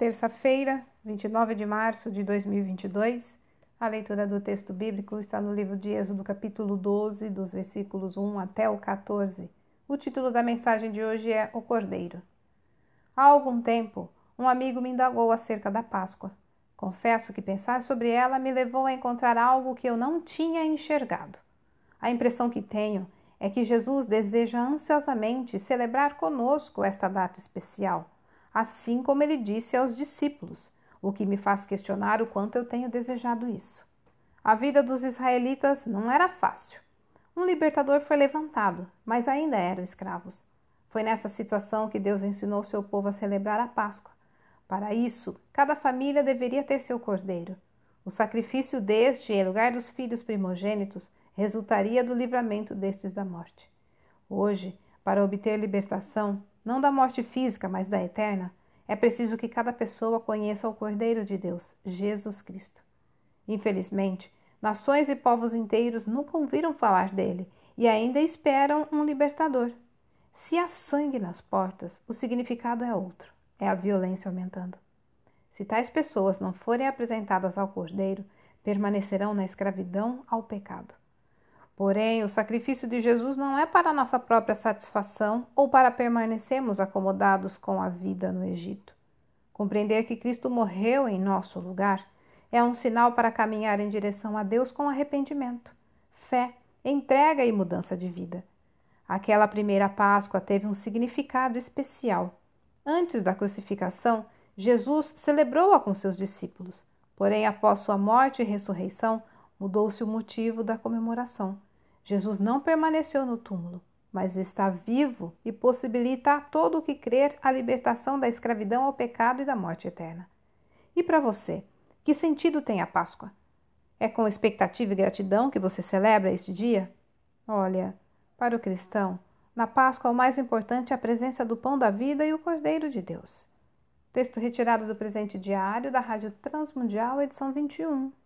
Terça-feira, 29 de março de 2022. A leitura do texto bíblico está no livro de Êxodo, capítulo 12, dos versículos 1 até o 14. O título da mensagem de hoje é O Cordeiro. Há algum tempo, um amigo me indagou acerca da Páscoa. Confesso que pensar sobre ela me levou a encontrar algo que eu não tinha enxergado. A impressão que tenho é que Jesus deseja ansiosamente celebrar conosco esta data especial assim como ele disse aos discípulos, o que me faz questionar o quanto eu tenho desejado isso. A vida dos israelitas não era fácil. Um libertador foi levantado, mas ainda eram escravos. Foi nessa situação que Deus ensinou seu povo a celebrar a Páscoa. Para isso, cada família deveria ter seu cordeiro. O sacrifício deste, em lugar dos filhos primogênitos, resultaria do livramento destes da morte. Hoje, para obter libertação, não da morte física, mas da eterna, é preciso que cada pessoa conheça o Cordeiro de Deus, Jesus Cristo. Infelizmente, nações e povos inteiros nunca ouviram falar dele e ainda esperam um libertador. Se há sangue nas portas, o significado é outro: é a violência aumentando. Se tais pessoas não forem apresentadas ao Cordeiro, permanecerão na escravidão ao pecado. Porém, o sacrifício de Jesus não é para nossa própria satisfação ou para permanecermos acomodados com a vida no Egito. Compreender que Cristo morreu em nosso lugar é um sinal para caminhar em direção a Deus com arrependimento, fé, entrega e mudança de vida. Aquela primeira Páscoa teve um significado especial. Antes da crucificação, Jesus celebrou-a com seus discípulos. Porém, após sua morte e ressurreição, mudou-se o motivo da comemoração. Jesus não permaneceu no túmulo, mas está vivo e possibilita a todo o que crer a libertação da escravidão ao pecado e da morte eterna. E para você, que sentido tem a Páscoa? É com expectativa e gratidão que você celebra este dia? Olha, para o cristão, na Páscoa o mais importante é a presença do pão da vida e o Cordeiro de Deus. Texto retirado do presente diário da Rádio Transmundial, edição 21.